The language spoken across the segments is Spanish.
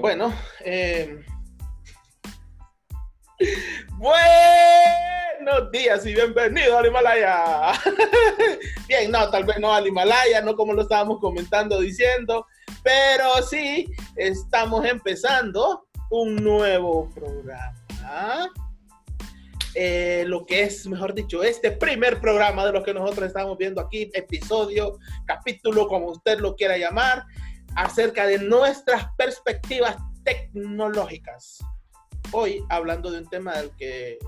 Bueno, eh, buenos días y bienvenido al Himalaya. Bien, no, tal vez no al Himalaya, no como lo estábamos comentando, diciendo, pero sí estamos empezando un nuevo programa. Eh, lo que es, mejor dicho, este primer programa de lo que nosotros estamos viendo aquí, episodio, capítulo, como usted lo quiera llamar, acerca de nuestras perspectivas tecnológicas. Hoy hablando de un tema del que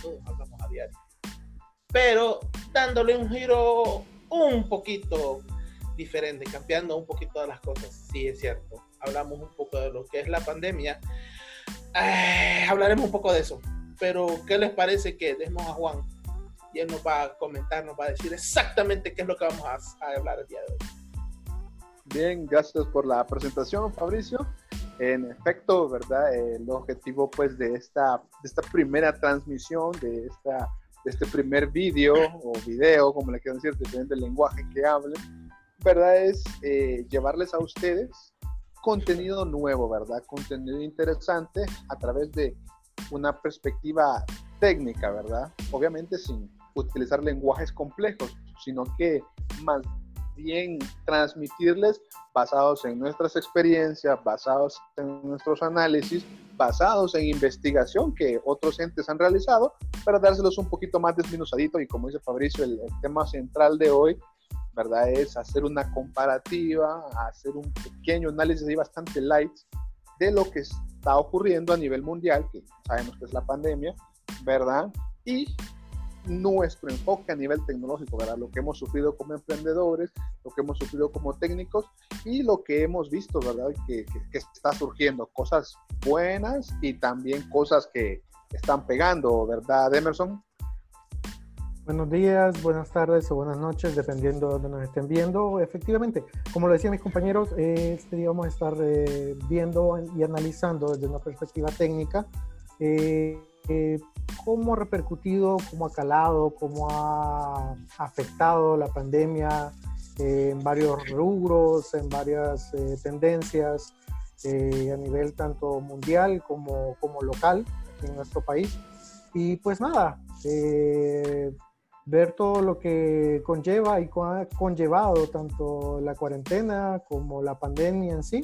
todos hablamos a diario, pero dándole un giro un poquito diferente, cambiando un poquito de las cosas. Sí, es cierto. Hablamos un poco de lo que es la pandemia. Eh, hablaremos un poco de eso. Pero, ¿qué les parece que demos a Juan? Y él nos va a comentar, nos va a decir exactamente qué es lo que vamos a, a hablar el día de hoy. Bien, gracias por la presentación, Fabricio. En efecto, ¿verdad? El objetivo, pues, de esta, de esta primera transmisión, de, esta, de este primer vídeo o video, como le quieran decir, depende del lenguaje que hablen, ¿verdad? Es eh, llevarles a ustedes contenido nuevo, ¿verdad? Contenido interesante a través de una perspectiva técnica, ¿verdad? Obviamente sin utilizar lenguajes complejos, sino que más bien transmitirles basados en nuestras experiencias, basados en nuestros análisis, basados en investigación que otros entes han realizado, para dárselos un poquito más desminuzadito y como dice Fabricio, el, el tema central de hoy, ¿verdad? Es hacer una comparativa, hacer un pequeño análisis y bastante light de lo que está ocurriendo a nivel mundial, que sabemos que es la pandemia, ¿verdad? Y nuestro enfoque a nivel tecnológico, ¿verdad? Lo que hemos sufrido como emprendedores, lo que hemos sufrido como técnicos y lo que hemos visto, ¿verdad? Que, que, está surgiendo, cosas buenas y también cosas que están pegando, ¿verdad, Emerson? Buenos días, buenas tardes o buenas noches, dependiendo de donde nos estén viendo. Efectivamente, como lo decían mis compañeros, este vamos a estar eh, viendo y analizando desde una perspectiva técnica eh, eh, cómo ha repercutido, cómo ha calado, cómo ha afectado la pandemia en varios rubros, en varias eh, tendencias eh, a nivel tanto mundial como, como local en nuestro país. Y pues nada, ver todo lo que conlleva y ha conllevado tanto la cuarentena como la pandemia en sí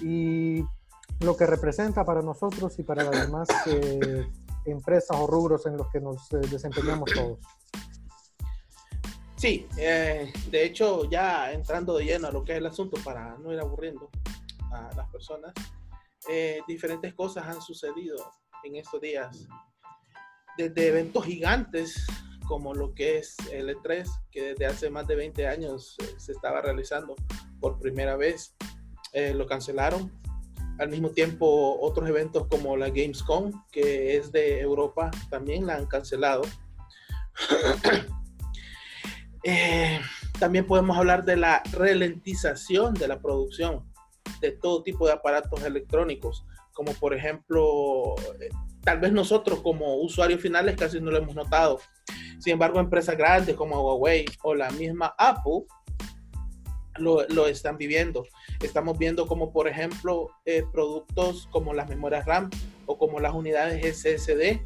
y lo que representa para nosotros y para las demás eh, empresas o rubros en los que nos eh, desempeñamos todos. Sí, eh, de hecho ya entrando de lleno a lo que es el asunto para no ir aburriendo a las personas, eh, diferentes cosas han sucedido en estos días, desde eventos gigantes como lo que es el E3, que desde hace más de 20 años eh, se estaba realizando por primera vez, eh, lo cancelaron. Al mismo tiempo, otros eventos como la Gamescom, que es de Europa, también la han cancelado. eh, también podemos hablar de la ralentización de la producción de todo tipo de aparatos electrónicos, como por ejemplo, eh, tal vez nosotros como usuarios finales casi no lo hemos notado. Sin embargo, empresas grandes como Huawei o la misma Apple lo, lo están viviendo. Estamos viendo como, por ejemplo, eh, productos como las memorias RAM o como las unidades SSD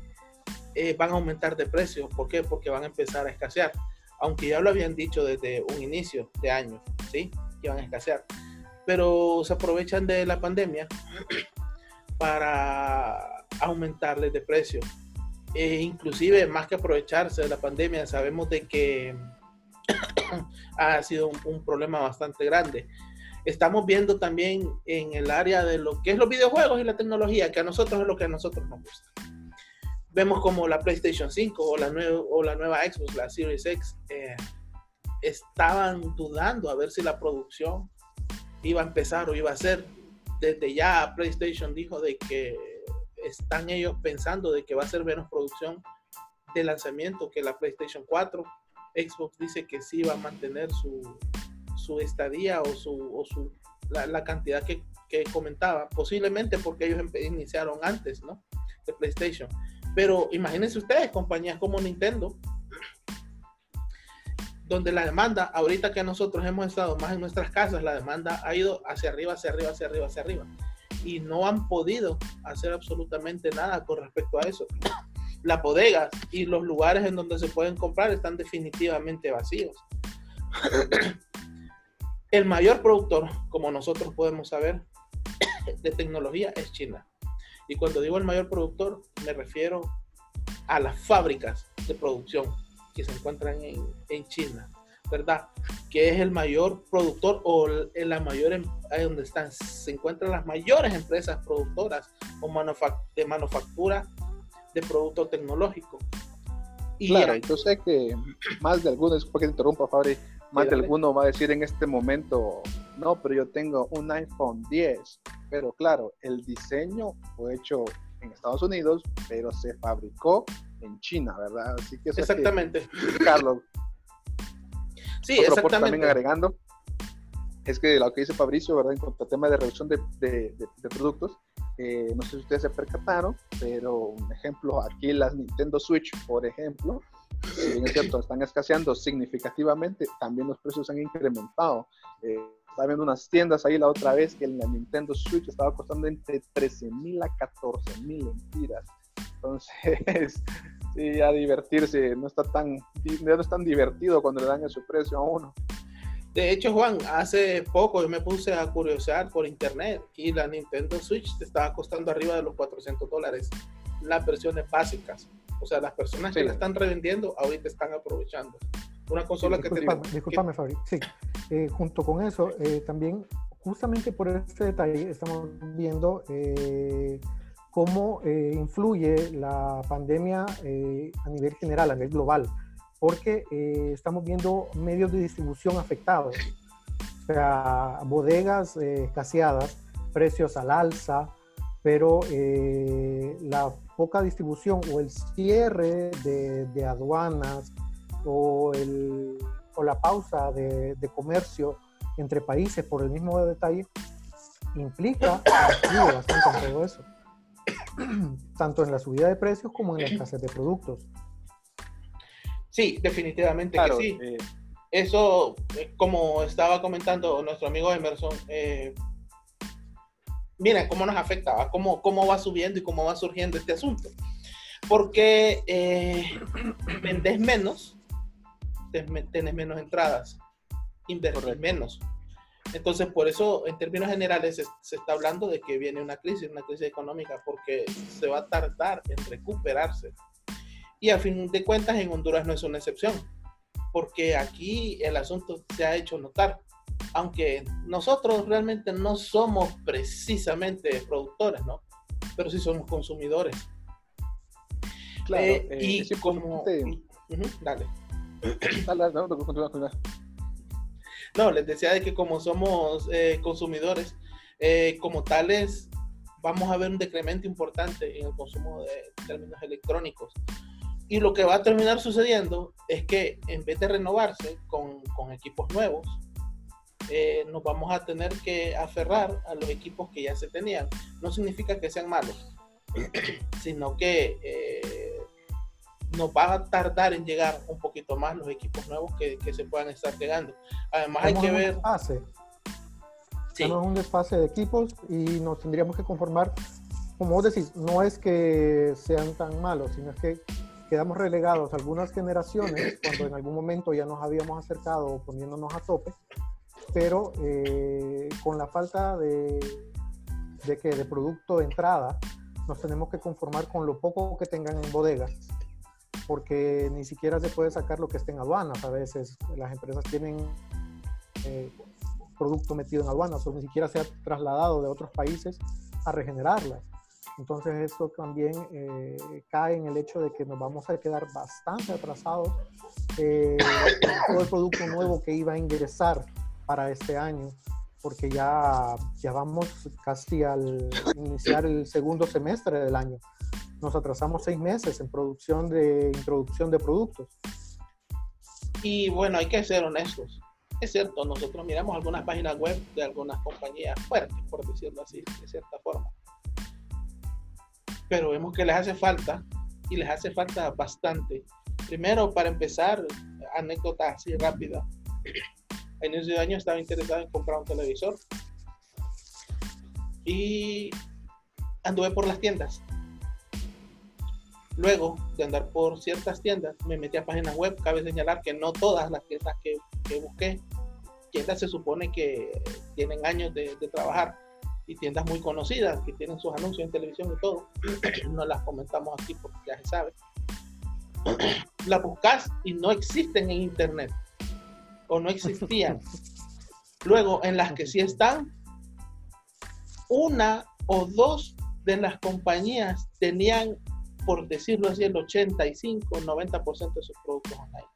eh, van a aumentar de precio. ¿Por qué? Porque van a empezar a escasear. Aunque ya lo habían dicho desde un inicio de año, ¿sí? Que van a escasear. Pero se aprovechan de la pandemia para aumentarles de precio. E inclusive, más que aprovecharse de la pandemia, sabemos de que ha sido un, un, problema bastante grande. Estamos viendo también en el área de lo que es los videojuegos y la tecnología, que a nosotros es lo que a nosotros nos gusta. Vemos como la PlayStation 5 o la, nueva, o la nueva Xbox, la Series X, eh, estaban dudando a ver si la producción iba a empezar o iba a ser. Desde ya PlayStation dijo de que están ellos pensando de que va a ser menos producción de lanzamiento que la PlayStation 4. Xbox dice que sí va a mantener su, su estadía o su, su la, la, cantidad que, que, comentaba, posiblemente porque ellos iniciaron antes, ¿no? De PlayStation. Pero imagínense ustedes, compañías como Nintendo, donde la demanda, ahorita que nosotros hemos estado más en nuestras casas, la demanda ha ido hacia arriba, hacia arriba, hacia arriba, hacia arriba. y no han podido hacer absolutamente nada con respecto a eso. Las bodegas y los lugares en donde se pueden comprar están definitivamente vacíos. El mayor productor, como nosotros podemos saber, de tecnología es China. Y cuando digo el mayor productor, me refiero a las fábricas de producción que se encuentran en, en China, ¿verdad? Que es el mayor productor o en la mayor, em, ahí donde están, se encuentran las mayores empresas productoras o de manufactura de producto tecnológico. Y claro, yo sé que más de algunos, porque te interrumpa, Fabri, más de alguno va a decir en este momento, no, pero yo tengo un iPhone 10, pero claro, el diseño fue hecho en Estados Unidos, pero se fabricó en China, ¿verdad? Así que exactamente. Carlos. Sí, exactamente. También agregando, es que lo que dice Fabricio, ¿verdad? En cuanto al tema de reducción de, de, de, productos, eh, no sé si ustedes se percataron, pero un ejemplo, aquí las Nintendo Switch, por ejemplo, si bien es cierto, están escaseando significativamente, también los precios han incrementado. Eh, estaba viendo unas tiendas ahí la otra vez que la Nintendo Switch estaba costando entre 13 mil a 14 mil lempiras. Entonces, sí, a divertirse no está tan, no es tan divertido cuando le dan ese precio a uno. De hecho, Juan, hace poco yo me puse a curiosear por internet y la Nintendo Switch te estaba costando arriba de los 400 dólares las versiones básicas. O sea, las personas que la están revendiendo ahorita están aprovechando. Una consola que te... Disculpame, Fabri. Sí, eh, junto con eso, eh, también justamente por este detalle estamos viendo eh, cómo influye la pandemia a nivel general, a nivel global, porque estamos viendo medios de distribución afectados, o sea, bodegas escaseadas, precios al alza, pero la poca distribución o el cierre de, de aduanas o, el, o, la pausa de, de, comercio entre países por el mismo detalle implica bastante en todo eso, tanto en la subida de precios como en la escasez de productos. Sí, definitivamente que sí. Eh, eso, eh, como estaba comentando nuestro amigo Emerson, eh, miren cómo nos afecta, cómo, cómo va subiendo y cómo va surgiendo este asunto. Porque eh, vendes menos, tenés menos entradas, invertís menos. Entonces, por eso, en términos generales, se, se, está hablando de que viene una crisis, una crisis económica, porque se va a tardar en recuperarse. Y a fin de cuentas, en Honduras no es una excepción, porque aquí el asunto se ha hecho notar aunque nosotros realmente no somos precisamente productores, ¿no? Pero sí somos consumidores. Claro, eh, eh, y como... dale. no, les decía de que como somos eh, consumidores, como tales, vamos a ver un decremento importante en el consumo de términos electrónicos. Y lo que va a terminar sucediendo es que en vez de renovarse con, con equipos nuevos, eh, nos vamos a tener que aferrar a los equipos que ya se tenían. No significa que sean malos, sino que eh, nos va a tardar en llegar un poquito más los equipos nuevos que, que se puedan estar llegando. Además hay que ver... Desfase. Sí. Tenemos un desfase de equipos y nos tendríamos que conformar, como vos decís, no es que sean tan malos, sino es que quedamos relegados algunas generaciones cuando en algún momento ya nos habíamos acercado poniéndonos a tope pero eh, con la falta de, de, que de producto de entrada, nos tenemos que conformar con lo poco que tengan en bodegas, porque ni siquiera se puede sacar lo que esté en aduanas. A veces las empresas tienen eh, producto metido en aduanas o ni siquiera se ha trasladado de otros países a regenerarlas. Entonces eso también eh, cae en el hecho de que nos vamos a quedar bastante atrasados eh, todo el producto nuevo que iba a ingresar para este año, porque ya, ya vamos casi al iniciar el segundo semestre del año. Nos atrasamos seis meses en producción de introducción de productos. Y bueno, hay que ser honestos. Es cierto, nosotros miramos algunas páginas web de algunas compañías fuertes, por decirlo así, de cierta forma. Pero vemos que les hace falta y les hace falta bastante. Primero, para empezar, anécdota así rápida a inicio de año estaba interesado en comprar un televisor. y anduve por las tiendas. Luego de andar por ciertas tiendas, me metí a páginas web. Cabe señalar que no todas las tiendas que, que busqué, tiendas se supone que tienen años de, de, trabajar y tiendas muy conocidas que tienen sus anuncios en televisión y todo. no las comentamos aquí porque ya se sabe. las buscas y no existen en internet o no existían. Luego, en las que sí están, una o dos de las compañías tenían, por decirlo así, el 85, 90% de sus productos online.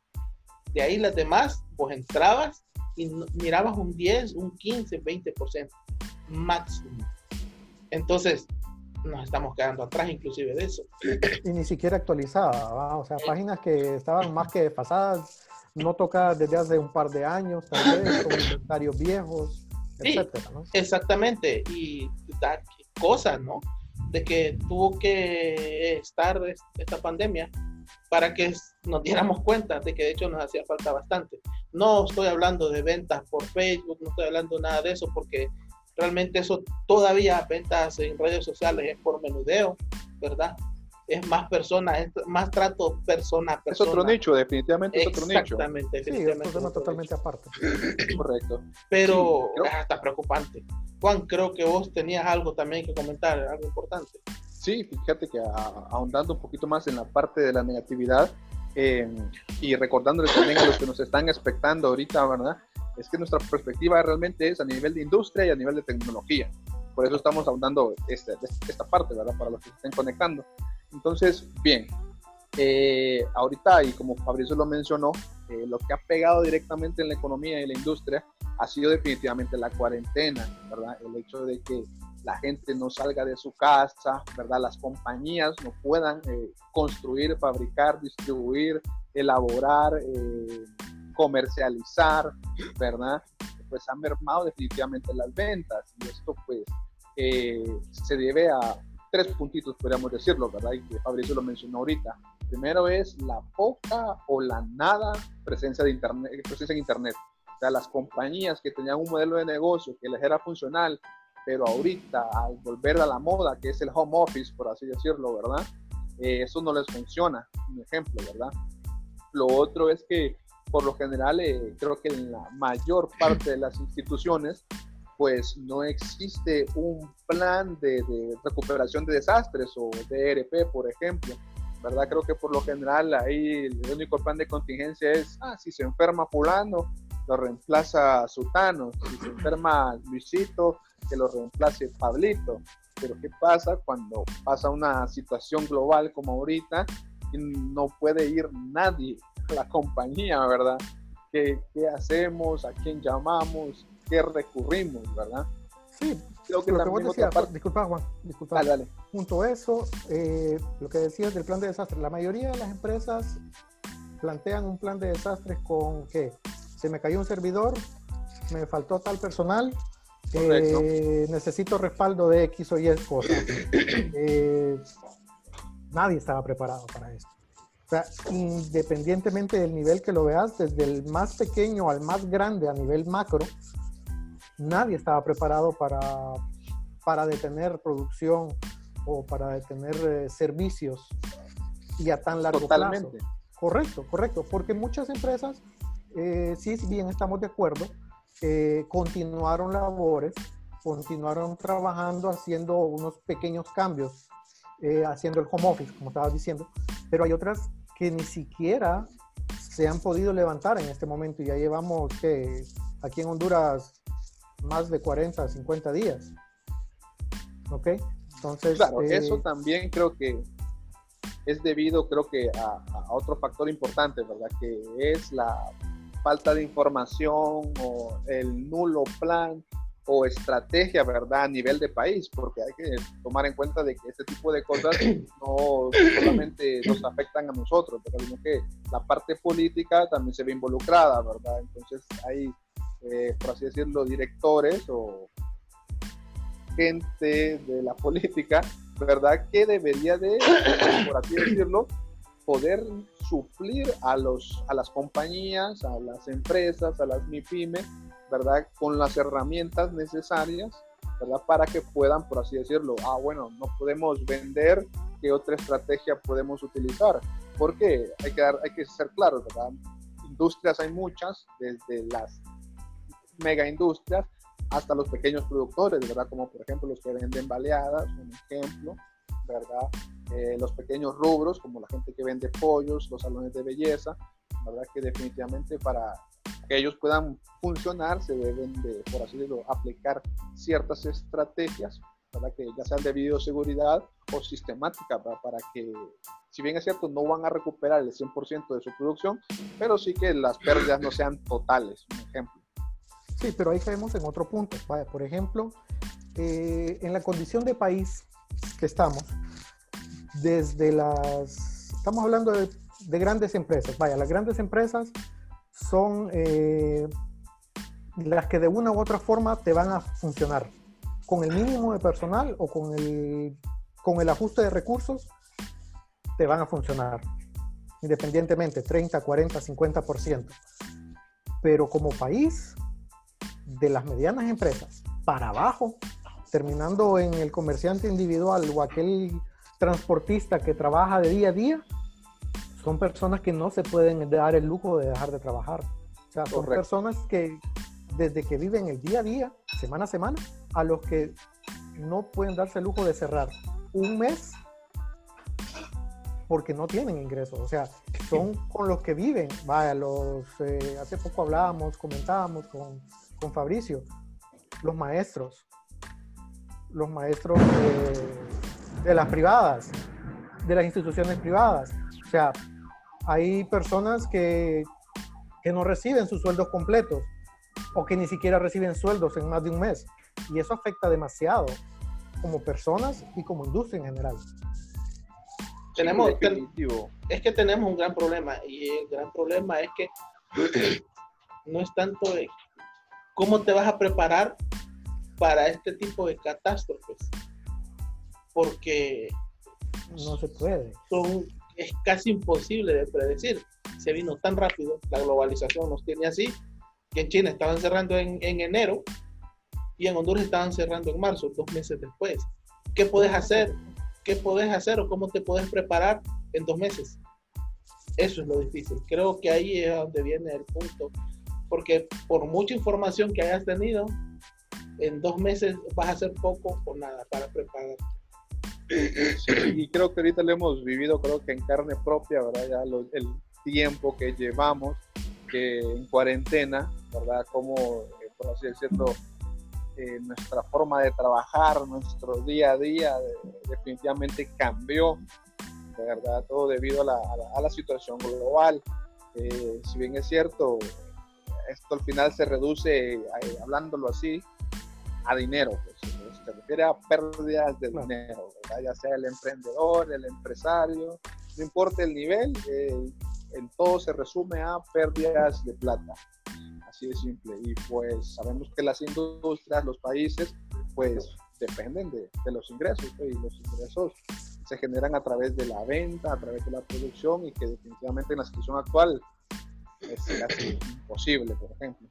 De ahí las demás, pues entrabas y mirabas un 10, un 15, 20% máximo. Entonces, nos estamos quedando atrás inclusive de eso. Y ni siquiera actualizada, o sea, páginas que estaban más que pasadas, no tocadas desde hace un par de años, tal vez, con inventarios viejos, etcétera, ¿no? Exactamente, y da cosas, ¿no? De que tuvo que estar esta pandemia para que nos diéramos cuenta de que de hecho nos hacía falta bastante. No estoy hablando de ventas por Facebook, no estoy hablando nada de eso porque realmente eso todavía ventas en redes sociales es por menudeo, ¿verdad? Es más persona, es más trato persona a persona. Es otro nicho, definitivamente es otro nicho. Exactamente, sí, es un tema totalmente aparte. Correcto. Pero sí, hasta preocupante. Juan, creo que vos tenías algo también que comentar, algo importante. Sí, fíjate que ahondando un poquito más en la parte de la negatividad eh, y recordándoles también a los que nos están expectando ahorita, ¿verdad? Es que nuestra perspectiva realmente es a nivel de industria y a nivel de tecnología. Por eso estamos ahondando este, esta parte, ¿verdad? Para los que estén conectando. Entonces, bien, eh, ahorita, y como Fabricio lo mencionó, eh, lo que ha pegado directamente en la economía y la industria ha sido definitivamente la cuarentena, ¿verdad? El hecho de que la gente no salga de su casa, ¿verdad? Las compañías no puedan eh, construir, fabricar, distribuir, elaborar, eh, comercializar, ¿verdad? Pues han mermado definitivamente las ventas y esto pues eh, se debe a tres puntitos, podríamos decirlo, ¿verdad? Y que Fabricio lo mencionó ahorita. Primero es la poca o la nada presencia de internet, presencia en internet. O sea, las compañías que tenían un modelo de negocio que les era funcional, pero ahorita al volver a la moda, que es el home office, por así decirlo, ¿verdad? Eh, eso no les funciona, un ejemplo, ¿verdad? Lo otro es que por lo general eh, creo que en la mayor parte de las instituciones pues no existe un plan de, de, recuperación de desastres o DRP, por ejemplo, ¿verdad? Creo que por lo general ahí el único plan de contingencia es, ah, si se enferma fulano, lo reemplaza Sutano, si se enferma Luisito, que lo reemplace Pablito. Pero ¿qué pasa cuando pasa una situación global como ahorita y no puede ir nadie la compañía, ¿verdad? ¿Qué, qué hacemos? ¿A quién llamamos? ¿Qué recurrimos, verdad? Sí, Creo que lo que vos decías, parte... disculpa Juan, disculpa. Dale, dale. Junto a eso, eh, lo que decías del plan de desastre, la mayoría de las empresas plantean un plan de desastres con que se me cayó un servidor, me faltó tal personal, eh, necesito respaldo de X o Y cosas. Eh, nadie estaba preparado para esto. O sea, independientemente del nivel que lo veas, desde el más pequeño al más grande a nivel macro, nadie estaba preparado para, para detener producción o para detener eh, servicios y a tan largo Totalmente. plazo. Correcto, correcto, porque muchas empresas, eh, sí, bien estamos de acuerdo, eh, continuaron labores, continuaron trabajando, haciendo unos pequeños cambios, eh, haciendo el home office, como estabas diciendo, pero hay otras que ni siquiera se han podido levantar en este momento y ya llevamos que aquí en Honduras más de 40, 50 días. ¿Ok? Entonces... Claro, eh, eso también creo que es debido, creo que, a, a, otro factor importante, ¿verdad? Que es la falta de información o el nulo plan o estrategia, ¿verdad? A nivel de país, porque hay que tomar en cuenta de que este tipo de cosas no solamente nos afectan a nosotros, pero sino que la parte política también se ve involucrada, ¿verdad? Entonces hay, eh, por así decirlo, directores o gente de la política, ¿verdad? Que debería de, por así decirlo, poder suplir a, los, a las compañías, a las empresas, a las MIPIMES, ¿verdad? Con las herramientas necesarias ¿verdad? Para que puedan, por así decirlo, ah, bueno, no podemos vender, ¿qué otra estrategia podemos utilizar? Porque hay que, dar, hay que ser claros, ¿verdad? Industrias hay muchas, desde las mega industrias hasta los pequeños productores, ¿verdad? Como por ejemplo los que venden baleadas, un ejemplo, ¿verdad? Eh, los pequeños rubros, como la gente que vende pollos, los salones de belleza, ¿verdad? Que definitivamente para que ellos puedan funcionar se deben de, por así decirlo, aplicar ciertas estrategias, ¿verdad? Que ya sean de bioseguridad o sistemática, para que, si bien es cierto, no van a recuperar el 100% de su producción, pero sí que las pérdidas no sean totales, un ejemplo. Sí, pero ahí caemos en otro punto. Vaya, por ejemplo, eh, en la condición de país que estamos, desde las, estamos hablando de, grandes empresas, vaya, las grandes empresas son eh, las que de una u otra forma te van a funcionar con el mínimo de personal o con el, con el ajuste de recursos, te van a funcionar independientemente, 30, 40, 50%. Pero como país, de las medianas empresas para abajo, terminando en el comerciante individual o aquel transportista que trabaja de día a día, son personas que no se pueden dar el lujo de dejar de trabajar. O sea, son personas que desde que viven el día a día, semana a semana, a los que no pueden darse el lujo de cerrar un mes porque no tienen ingresos. O sea, son con los que viven. Vaya, los, eh, hace poco hablábamos, comentábamos con, con Fabricio, los maestros, los maestros de, las privadas, de las instituciones privadas. O sea, hay personas que, que no reciben sus sueldos completos o que ni siquiera reciben sueldos en más de un mes. Y eso afecta demasiado como personas y como industria en general. Tenemos, es que tenemos un gran problema y el gran problema es que no es tanto ¿cómo te vas a preparar para este tipo de catástrofes? Porque no se puede. Es casi imposible de predecir. Se vino tan rápido, la globalización nos tiene así, que en China estaban cerrando en, enero y en Honduras estaban cerrando en marzo, dos meses después. ¿Qué puedes hacer? ¿Qué puedes hacer o cómo te puedes preparar en dos meses? Eso es lo difícil. Creo que ahí es donde viene el punto porque por mucha información que hayas tenido, en dos meses vas a hacer poco o nada para y creo que ahorita lo hemos vivido, creo que en carne propia, ¿verdad? Ya el tiempo que llevamos que en cuarentena, ¿verdad? Como, eh, por así decirlo, eh, nuestra forma de trabajar, nuestro día a día, definitivamente cambió, ¿verdad? Todo debido a la, a la, situación global. Eh, si bien es cierto, esto al final se reduce, eh, hablándolo así, a dinero. Pues, se refiere a pérdidas de dinero, ya sea el emprendedor, el empresario, no importa el nivel, en todo se resume a pérdidas de plata. Así de simple. Y pues sabemos que las industrias, los países, pues dependen de, los ingresos, pues, y los ingresos se generan a través de la venta, a través de la producción y que definitivamente en la situación actual es casi imposible, por ejemplo.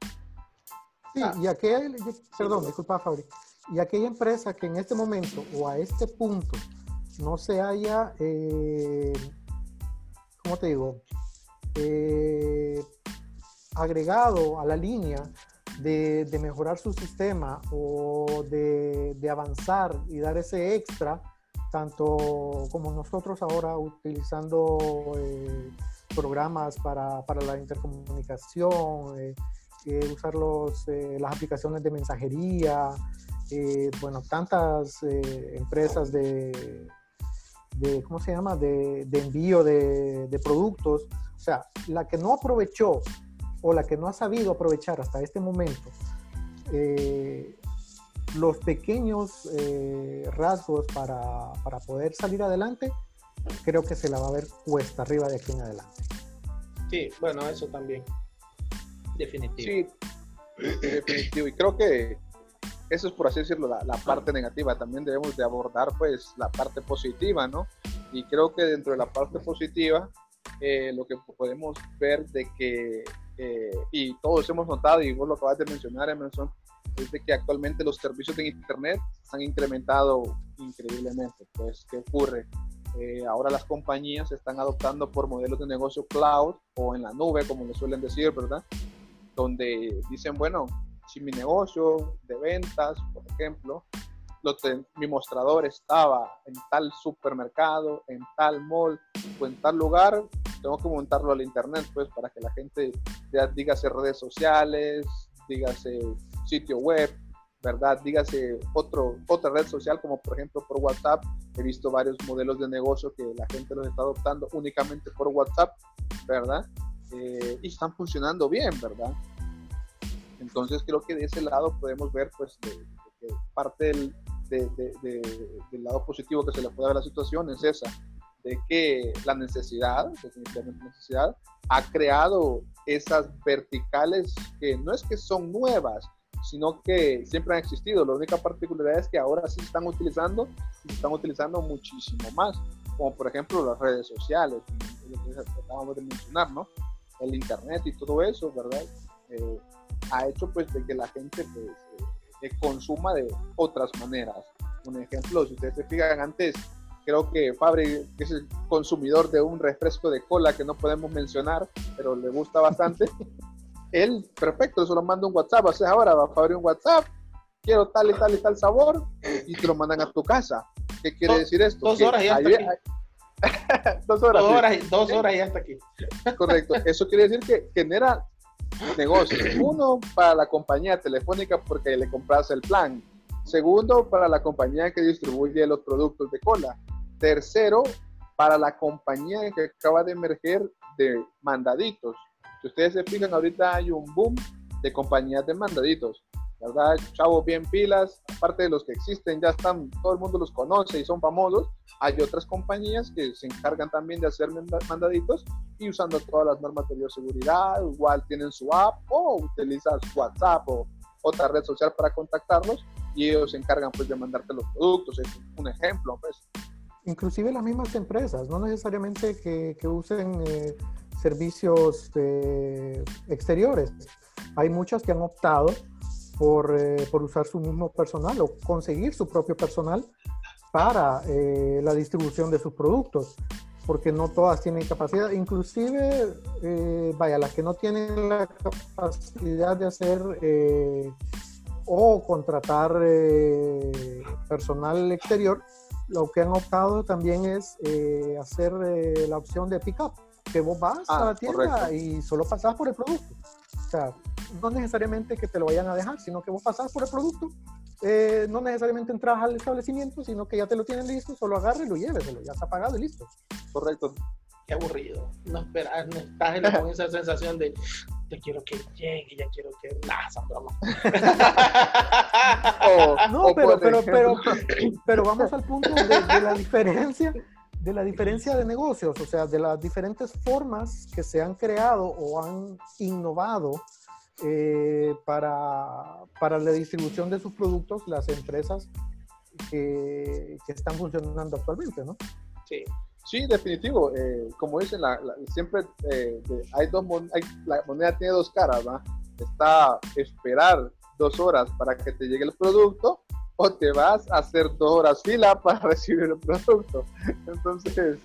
Sí, ah. y aquella, perdón, disculpa Fabri, y aquella empresa que en este momento o a este punto no se haya, eh, ¿cómo te digo? Eh, agregado a la línea de, mejorar su sistema o de, de, avanzar y dar ese extra, tanto como nosotros ahora utilizando eh, programas para, para la intercomunicación, eh, usar los, las aplicaciones de mensajería, bueno, tantas empresas de, de, ¿cómo se llama?, de, de envío de, de, productos. O sea, la que no aprovechó o la que no ha sabido aprovechar hasta este momento los pequeños rasgos para, para poder salir adelante, creo que se la va a ver cuesta arriba de aquí en adelante. Sí, bueno, eso también. Definitivo. Sí, definitivo. Y creo que eso es, por así decirlo, la, parte negativa. También debemos de abordar, pues, la parte positiva, ¿no? Y creo que dentro de la parte positiva, eh, lo que podemos ver de que, eh, y todos hemos notado, y vos lo acabas de mencionar, Emerson, es de que actualmente los servicios de Internet han incrementado increíblemente. Pues, ¿qué ocurre? Eh, ahora las compañías están adoptando por modelos de negocio cloud o en la nube, como le suelen decir, ¿verdad? Donde dicen, bueno, si mi negocio de ventas, por ejemplo, mi mostrador estaba en tal supermercado, en tal mall o en tal lugar, tengo que montarlo al internet, pues, para que la gente, ya dígase redes sociales, dígase sitio web, ¿verdad? Dígase otro, otra red social como por ejemplo por WhatsApp. He visto varios modelos de negocio que la gente los está adoptando únicamente por WhatsApp, ¿verdad? Eh, y están funcionando bien, ¿verdad? Entonces creo que de ese lado podemos ver pues que parte del, del lado positivo que se le puede ver a la situación es esa, de que la necesidad, definitivamente necesidad, ha creado esas verticales que no es que son nuevas, sino que siempre han existido. La única particularidad es que ahora sí se están utilizando y se están utilizando muchísimo más, como por ejemplo las redes sociales, lo que acabamos de mencionar, ¿no? El internet y todo eso, ¿verdad? Eh, ha hecho pues de que la gente pues, eh, consuma de otras maneras. Un ejemplo, si ustedes se fijan antes, creo que Fabri es el consumidor de un refresco de cola que no podemos mencionar, pero le gusta bastante. él, perfecto, solo manda un WhatsApp, o sea, ahora va a abrir un WhatsApp, quiero tal y tal y tal sabor, y te lo mandan a tu casa. ¿Qué quiere decir esto? Dos horas y hasta aquí. dos horas. Dos horas, dos horas y hasta aquí. Correcto. Eso quiere decir que genera negocios. Uno, para la compañía telefónica porque le compras el plan. Segundo, para la compañía que distribuye los productos de cola. Tercero, para la compañía que acaba de emerger de mandaditos. Si ustedes se fijan, ahorita hay un boom de compañías de mandaditos. ¿Verdad? Chavos bien pilas, aparte de los que existen, ya están, todo el mundo los conoce y son famosos. Hay otras compañías que se encargan también de hacer mandaditos y usando todas las normas de bioseguridad, igual tienen su app o utilizan WhatsApp o otra red social para contactarlos y ellos se encargan pues de mandarte los productos. Es un ejemplo, pues. Inclusive las mismas empresas, no necesariamente que, que usen eh, servicios eh, exteriores. Hay muchas que han optado por, eh, por, usar su mismo personal o conseguir su propio personal para eh, la distribución de sus productos, porque no todas tienen capacidad, inclusive, vaya, las que no tienen la capacidad de hacer o contratar personal exterior, lo que han optado también es hacer la opción de pick-up que vos vas a la ah, tienda y solo pasás por el producto. O sea, no necesariamente que te lo vayan a dejar, sino que vos pasás por el producto. Eh, no necesariamente entras al establecimiento, sino que ya te lo tienen listo, solo agarre y lo lléveselo, ya está pagado y listo. Correcto. Qué aburrido. No esperas, no estás con esa sensación de te quiero que llegue, ya quiero que. Nah, no, pero, pero, pero, pero, vamos al punto de, de la diferencia de la diferencia de negocios, o sea, de las diferentes formas que se han creado o han innovado eh, para, para, la distribución de sus productos las empresas que, que están funcionando actualmente, ¿no? Sí. Sí, definitivo. Eh, como dicen, la, siempre eh, hay dos hay, la moneda tiene dos caras, ¿va? Está esperar dos horas para que te llegue el producto o te vas a hacer dos horas fila para recibir el producto. Entonces,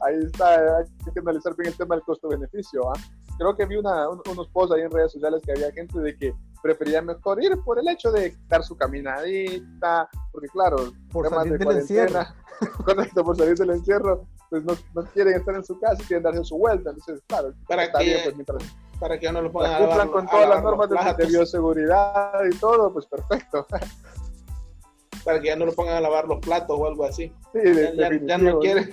ahí está, hay que analizar bien el tema del costo-beneficio. ¿ah? Creo que vi una, unos posts ahí en redes sociales que había gente de que prefería mejor ir por el hecho de dar su caminadita, porque claro, por salir del encierro. correcto, por salir del encierro, pues no, no, quieren estar en su casa y quieren darse su vuelta. Entonces, claro, para está que, bien, pues mientras para que no lo pongan cumplan con todas las normas de, de bioseguridad y todo, pues perfecto para que ya no lo pongan a lavar los platos o algo así. Sí, ya, no quieren.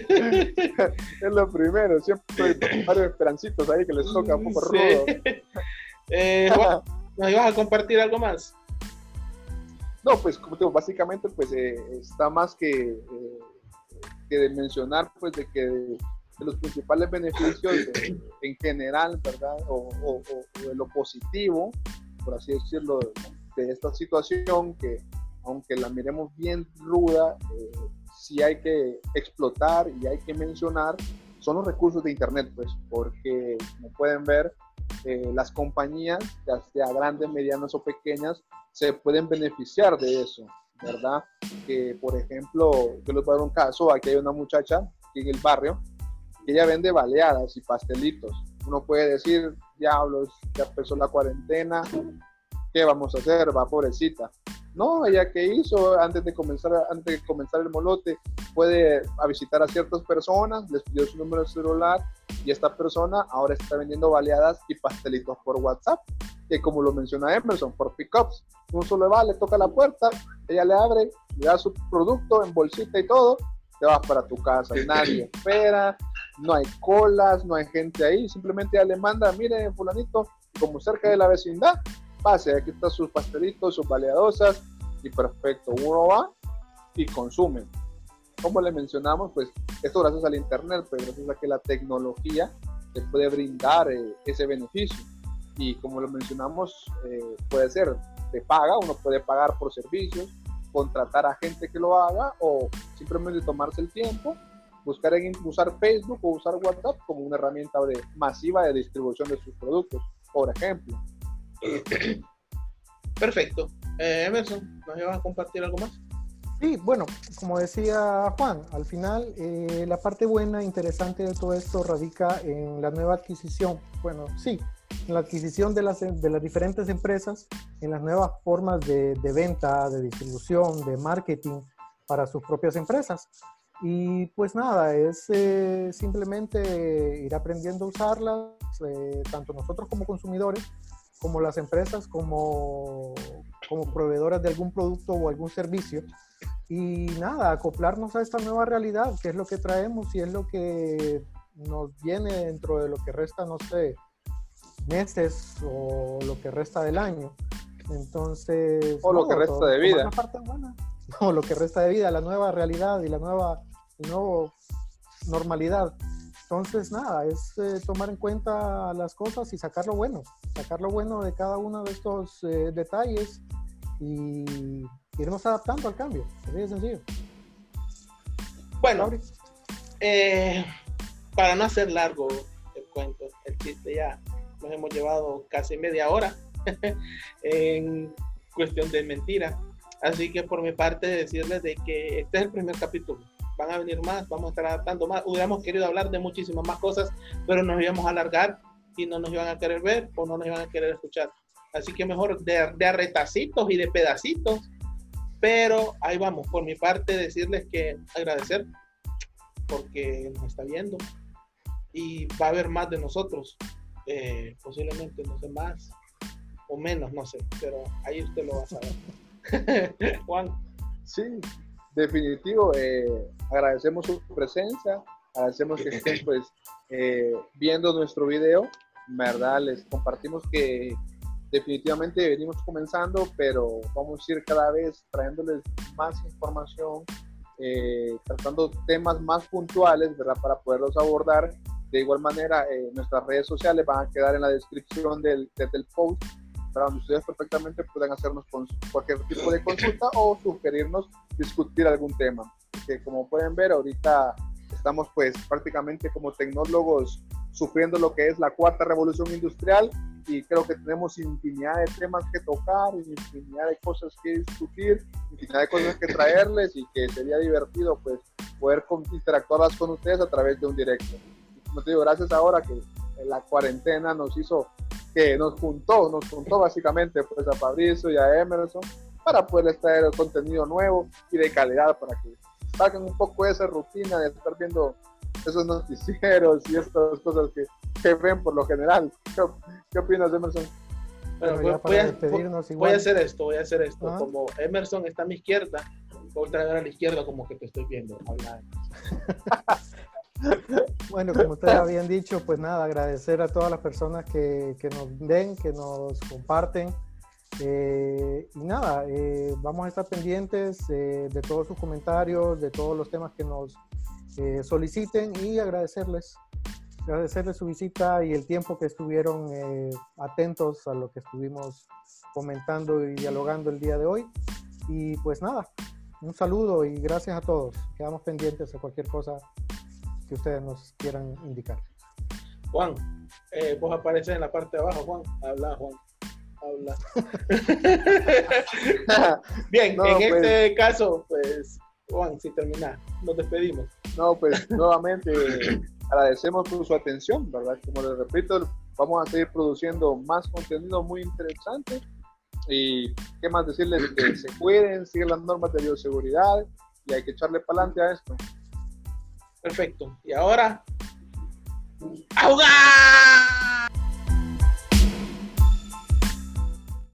es lo primero, siempre hay varios esperancitos ahí que les toca un poco rudo. Eh, ¿Nos ibas a compartir algo más? No, pues como digo, básicamente pues eh, está más que, eh, que de mencionar pues de que de, los principales beneficios en general, ¿verdad? O, o, o, de lo positivo, por así decirlo, de esta situación que, aunque la miremos bien ruda, eh, sí hay que explotar y hay que mencionar son los recursos de Internet, pues, porque como pueden ver, eh, las compañías, ya sea grandes, medianas o pequeñas, se pueden beneficiar de eso, ¿verdad? Que, por ejemplo, yo les voy a dar un caso, aquí hay una muchacha aquí en el barrio, que ella vende baleadas y pastelitos. Uno puede decir, diablos, ya empezó la cuarentena, ¿qué vamos a hacer? Va pobrecita. No, ella que hizo antes de comenzar, antes de comenzar el molote, puede a visitar a ciertas personas, les pidió su número de celular y esta persona ahora está vendiendo baleadas y pastelitos por WhatsApp, que como lo menciona Emerson, por pickups. Un solo va, le toca la puerta, ella le abre, le da su producto en bolsita y todo, te vas para tu casa, nadie espera, no hay colas, no hay gente ahí, simplemente ella le manda, mire, fulanito, como cerca de la vecindad, pase, aquí están sus pastelitos, sus baleadosas, y perfecto, uno va y consume. Como le mencionamos, pues esto gracias al Internet, pues, gracias a que la tecnología te puede brindar eh, ese beneficio. Y como lo mencionamos, eh, puede ser de paga, uno puede pagar por servicios, contratar a gente que lo haga o simplemente tomarse el tiempo, buscar en, usar Facebook o usar WhatsApp como una herramienta de, masiva de distribución de sus productos, por ejemplo. Perfecto. Eh, Emerson, ¿nos ibas a compartir algo más? Sí, bueno, como decía Juan, al final eh, la parte buena, interesante de todo esto radica en la nueva adquisición. Bueno, sí, la adquisición de las, diferentes empresas, en las nuevas formas de, venta, de distribución, de marketing para sus propias empresas. Y pues nada, es eh, simplemente ir aprendiendo a usarlas, tanto nosotros como consumidores, como las empresas como, como proveedoras de algún producto o algún servicio. Y nada, acoplarnos a esta nueva realidad, que es lo que traemos y es lo que nos viene dentro de lo que resta, no sé, meses o lo que resta del año. Entonces... O lo que resta de vida. O lo que resta de vida, la nueva realidad y la nueva, nueva normalidad. Entonces, nada, es eh, tomar en cuenta las cosas y sacar lo bueno, sacar lo bueno de cada uno de estos eh, detalles y irnos adaptando al cambio. Así de sencillo. Bueno, eh, para no hacer largo el cuento, el chiste ya nos hemos llevado casi media hora en cuestión de mentiras. Así que por mi parte decirles de que este es el primer capítulo van a venir más, vamos a estar adaptando más. Hubiéramos querido hablar de muchísimas más cosas, pero nos íbamos a alargar y no nos iban a querer ver o no nos iban a querer escuchar. Así que mejor de, de arretacitos y de pedacitos. Pero ahí vamos, por mi parte, decirles que agradecer porque nos está viendo y va a haber más de nosotros. Eh, posiblemente, no sé, más o menos, no sé, pero ahí usted lo va a saber. Juan. Sí, definitivo, eh, agradecemos su presencia, agradecemos que estén pues eh, viendo nuestro video, ¿verdad? Les compartimos que definitivamente venimos comenzando, pero vamos a ir cada vez trayéndoles más información, eh, tratando temas más puntuales, ¿verdad? Para poderlos abordar. De igual manera, nuestras redes sociales van a quedar en la descripción del, del post para donde ustedes perfectamente puedan hacernos cualquier tipo de consulta o sugerirnos discutir algún tema. Que como pueden ver, ahorita estamos pues prácticamente como tecnólogos sufriendo lo que es la cuarta revolución industrial y creo que tenemos infinidad de temas que tocar, infinidad de cosas que discutir, infinidad de cosas que traerles y que sería divertido pues poder interactuarlas con ustedes a través de un directo. Como te digo, gracias ahora que la cuarentena nos hizo que nos juntó, nos juntó básicamente pues a Fabricio y a Emerson para poder traer contenido nuevo y de calidad para que saquen un poco esa rutina de estar viendo esos noticieros y estas cosas que, que ven por lo general. ¿Qué, opinas, Emerson? Bueno, voy, a, voy, a, hacer esto, voy a hacer esto. Como Emerson está a mi izquierda, voy a traer a la izquierda como que te estoy viendo. Bueno, como ustedes habían dicho, pues nada, agradecer a todas las personas que, que nos ven, que nos comparten. Eh, y nada, eh, vamos a estar pendientes eh, de todos sus comentarios, de todos los temas que nos soliciten y agradecerles, agradecerles su visita y el tiempo que estuvieron atentos a lo que estuvimos comentando y dialogando el día de hoy. Y pues nada, un saludo y gracias a todos. Quedamos pendientes de cualquier cosa que ustedes nos quieran indicar. Juan, eh, vos apareces en la parte de abajo, Juan. Habla, Juan. Habla. Bien, en pues. este caso, pues, Juan, si termina, nos despedimos. No, pues nuevamente agradecemos por su atención, ¿verdad? Como les repito, vamos a seguir produciendo más contenido muy interesante. Y qué más decirles que se cuiden, sigan las normas de bioseguridad y hay que echarle para adelante a esto. Perfecto. Y ahora, ¡ahogar!